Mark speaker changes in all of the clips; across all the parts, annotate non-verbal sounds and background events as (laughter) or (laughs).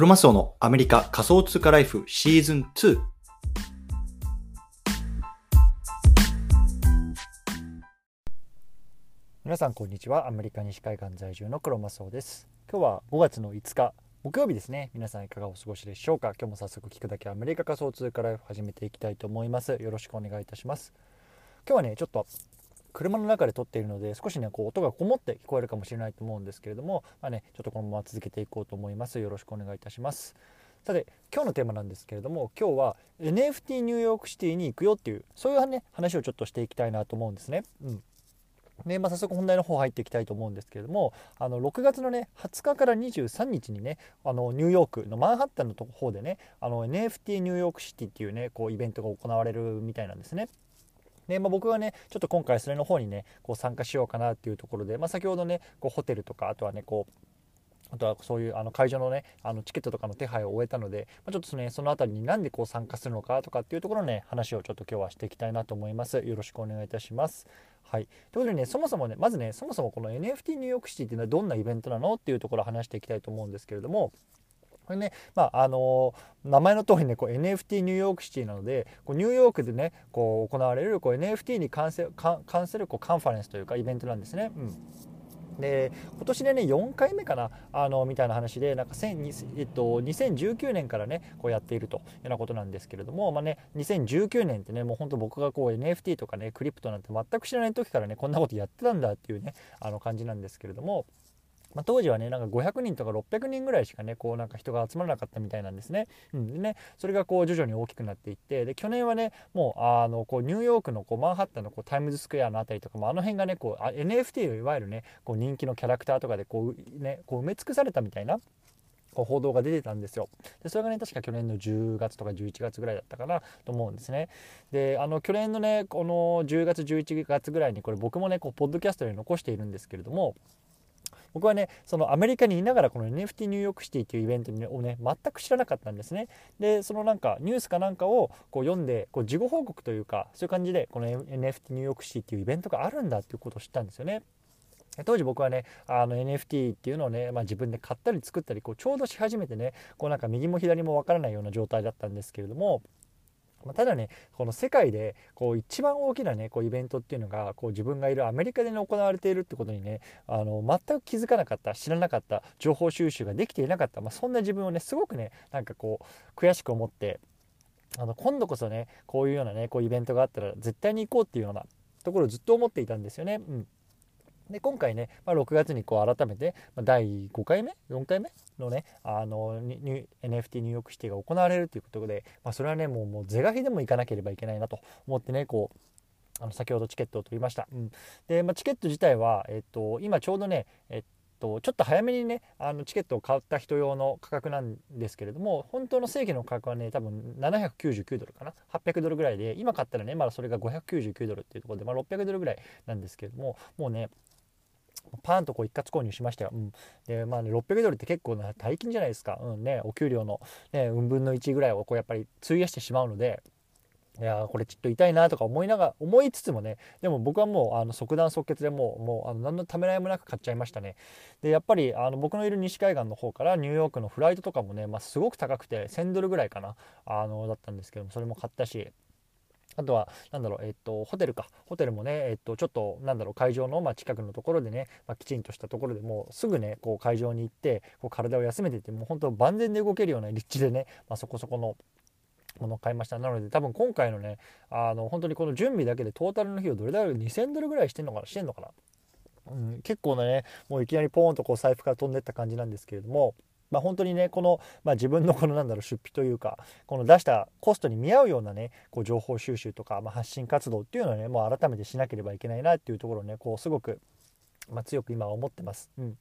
Speaker 1: クロマスオのアメリカ仮想通貨ライフシーズン2。
Speaker 2: 皆さんこんにちは。アメリカ西海岸在住のクロマスオです。今日は5月の5日木曜日ですね。皆さんいかがお過ごしでしょうか？今日も早速聞くだけアメリカ仮想通貨ライフ始めていきたいと思います。よろしくお願いいたします。今日はねちょっと車の中で撮っているので少しねこう音がこもって聞こえるかもしれないと思うんですけれどもまあねちょっとこのまま続けていこうと思います。よろしくお願いいたします。さて今日のテーマなんですけれども今日は NFT ニューヨークシティに行くよっていうそういうね話をちょっとしていきたいなと思うんですね。うん。でまあ、早速本題の方入っていきたいと思うんですけれどもあの6月のね20日から23日にねあのニューヨークのマンハッタンの方でねあの NFT ニューヨークシティっていうねこうイベントが行われるみたいなんですね。でまあ、僕はねちょっと今回それの方にねこう参加しようかなっていうところで、まあ、先ほどねこうホテルとかあとはねこうあとはそういうあの会場のねあのチケットとかの手配を終えたので、まあ、ちょっとねその辺りになんでこう参加するのかとかっていうところのね話をちょっと今日はしていきたいなと思います。よろしくお願いいたします。はい。ということでねそもそもねまずねそもそもこの NFT ニューヨークシティっていうのはどんなイベントなのっていうところを話していきたいと思うんですけれどもこれね、まああの、名前の通りねこう NFT ニューヨークシティなのでこうニューヨークでねこう行われるこう NFT に関する関するこうカンファレンスというかイベントなんですね。うんで今年でね4回目かなあのみたいな話でなんか、えっと、2019年からねこうやっているというようなことなんですけれども、まあね、2019年ってねもう本当僕がこう NFT とかねクリプトなんて全く知らない時からねこんなことやってたんだっていうねあの感じなんですけれども。まあ、当時はねなんか500人とか600人ぐらいしかねこうなんか人が集まらなかったみたいなんですね。うん、でねそれがこう徐々に大きくなっていってで去年はねもうあのこうニューヨークのこうマンハッタンのこうタイムズスクエアの辺りとかもあの辺がねこう NFT をいわゆるねこう人気のキャラクターとかでこう,、ね、こう埋め尽くされたみたいなこう報道が出てたんですよ。でそれがね確か去年の10月とか11月ぐらいだったかなと思うんですね。であの去年のねこの10月11月ぐらいにこれ僕もねこうポッドキャストで残しているんですけれども僕はねそのアメリカにいながらこの NFT ニューヨークシティというイベントをね全く知らなかったんですね。でそのなんかニュースかなんかをこう読んでこう事後報告というかそういう感じでこの NFT ニューヨークシティっていうイベントがあるんだっていうことを知ったんですよね。当時僕はねあの NFT っていうのをね、まあ、自分で買ったり作ったりこうちょうどし始めてねこうなんか右も左も分からないような状態だったんですけれどもまただねこの世界でこう一番大きなねこうイベントっていうのがこう自分がいるアメリカで、ね、行われているってことにねあの全く気づかなかった知らなかった情報収集ができていなかった、まあ、そんな自分をねすごくねなんかこう悔しく思ってあの今度こそねこういうようなねこうイベントがあったら絶対に行こうっていうようなところをずっと思っていたんですよね。うんで今回ね、まあ、6月にこう改めて、まあ、第5回目？4回目？のねあの NFT ニューヨークシティが行われるということで、まあ、それはねもうもう是が非でも行かなければいけないなと思ってねこうあの先ほどチケットを取りました。うん、で、まあ、チケット自体は、えっと、今ちょうどね、えっと、ちょっと早めにねあのチケットを買った人用の価格なんですけれども本当の正規の価格はね多分799ドルかな？800ドルぐらいで今買ったらねまだそれが599ドルっていうところで、まあ、600ドルぐらいなんですけれどももうねパーンとこう一括購入しましたよ。うん、でまあね600ドルって結構な大金じゃないですか。うんね、お給料の、ね、うん分の1ぐらいをこうやっぱり費やしてしまうので。いやこれちょっと痛いなとか思いながら思いつつもねでも僕はもうあの即断即決でもうもうあの何のためらいもなく買っちゃいましたねでやっぱりあの僕のいる西海岸の方からニューヨークのフライトとかもね、まあ、すごく高くて1000ドルぐらいかなあのだったんですけどもそれも買ったしあとは、なんだろう、えっと、ホテルか。ホテルもね、えっと、ちょっと、なんだろう、会場の、まあ、近くのところでね、まあ、きちんとしたところでもうすぐね、こう、会場に行って、こう、体を休めていって、もう本当万全で動けるような立地でね、まあ、そこそこの、ものを買いましたなので多分今回のねあの本当にこの準備だけでトータルの費用どれだけ2000ドルぐらいしてんのかなしてんのかな、うん、結構ねもういきなりポーンとこう財布から飛んでった感じなんですけれどもまあ、本当にねこの、まあ、自分の (laughs) このなんだろう出費というかこの出したコストに見合うようなねこう情報収集とか、まあ、発信活動っていうのはねもう改めてしなければいけないなっていうところをねこうすごく、まあ、強く今は思ってます。うん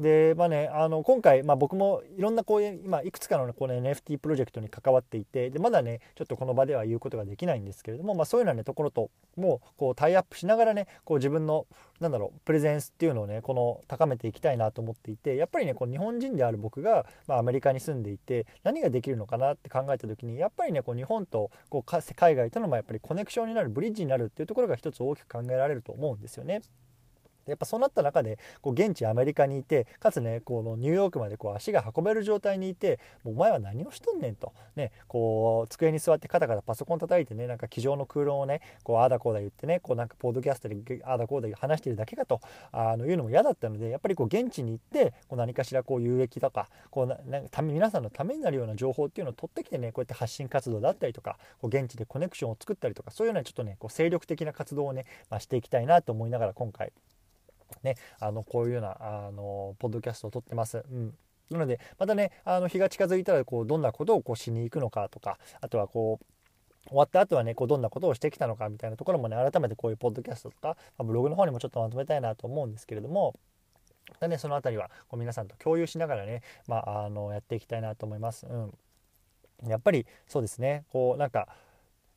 Speaker 2: でまあね、あの今回、まあ、僕もいろんなこういう今いくつかのこの NFT プロジェクトに関わっていてでまだねちょっとこの場では言うことができないんですけれども、まあ、そういうような、ね、ところともうこうタイアップしながらねこう自分のなんだろうプレゼンスっていうのをねこの高めていきたいなと思っていてやっぱりねこう日本人である僕が、まあ、アメリカに住んでいて何ができるのかなって考えた時にやっぱりねこう日本とこう海外とのやっぱりコネクションになるブリッジになるっていうところが一つ大きく考えられると思うんですよね。やっぱそうなった中でこう現地アメリカにいてかつねこのニューヨークまでこう足が運べる状態にいてもうお前は何をしとんねんと、ね、こう机に座ってカタカタパソコン叩いてねなんか机上の空論をねこうああだこうだ言ってねこうなんかポッドキャストでああだこうだ話してるだけかと。あのいうのも嫌だったのでやっぱりこう現地に行ってこう何かしらこう有益とかこうななた皆さんのためになるような情報っていうのを取ってきてねこうやって発信活動だったりとかこう現地でコネクションを作ったりとかそういうようなちょっとねこう精力的な活動をね、まあ、していきたいなと思いながら今回ね、あのこういうようなあのポッドキャストを撮ってます。うんなのでまたねあの日が近づいたらこうどんなことをこうしに行くのかとかあとはこう終わった後はねこうどんなことをしてきたのかみたいなところもね改めてこういうポッドキャストとか、ま、ブログの方にもちょっとまとめたいなと思うんですけれどもでねその辺りはこう皆さんと共有しながらね、まあ、あのやっていきたいなと思います。うん、やっぱりそうですねこうなんか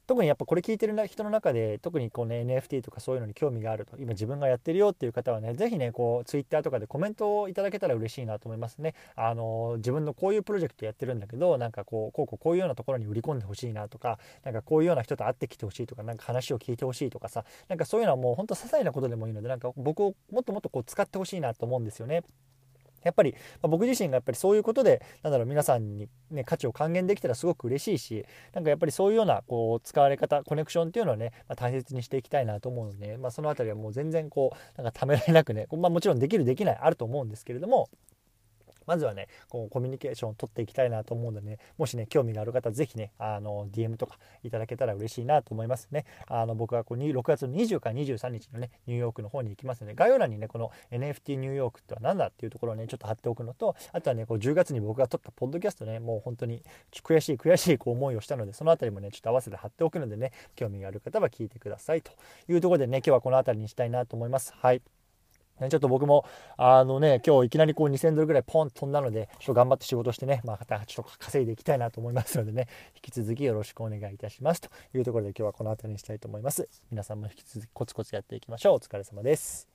Speaker 2: 特にやっぱこれ聞いてる人の中で特にこうね NFT とかそういうのに興味があると今自分がやってるよっていう方はね是非ねこう Twitter とかでコメントをいただけたら嬉しいなと思いますね。あの自分のこういうプロジェクトやってるんだけどなんかこうこうこうこういうようなところに売り込んでほしいなとかなんかこういうような人と会ってきてほしいとかなんか話を聞いてほしいとかさなんかそういうのはもうほんと些細なことでもいいのでなんか僕をもっともっとこう使ってほしいなと思うんですよね。やっぱり、ま、僕自身がやっぱりそういうことでなんだろう皆さんに、ね、価値を還元できたらすごく嬉しいしなんかやっぱりそういうようなこう使われ方コネクションっていうのはね、まあ、大切にしていきたいなと思うので、まあ、その辺りはもう全然こうなんかためらいなくね、まあ、もちろんできるできないあると思うんですけれどもまずはねこうコミュニケーションを取っていきたいなと思うのでねもしね興味がある方是非ねあの DM とかいただけたら嬉しいなと思いますね。あの僕はこう6月の20から23日のねニューヨークの方に行きますので概要欄にねこの NFT ニューヨークっては何だっていうところをねちょっと貼っておくのとあとはねこう10月に僕が撮ったポッドキャストねもう本当に悔しい悔しいこう思いをしたのでその辺りもねちょっと合わせて貼っておくのでね興味がある方は聞いてくださいというところでね今日はこの辺りにしたいなと思います。はい。ちょっと僕も、あのね、今日いきなりこう2000ドルぐらいポンと飛んだので、ちょっと頑張って仕事してね、まあ、またちょっと稼いでいきたいなと思いますのでね、引き続きよろしくお願いいたしますというところで今日はこの辺りにしたいと思います。皆さんも引き続きコツコツやっていきましょう。お疲れ様です。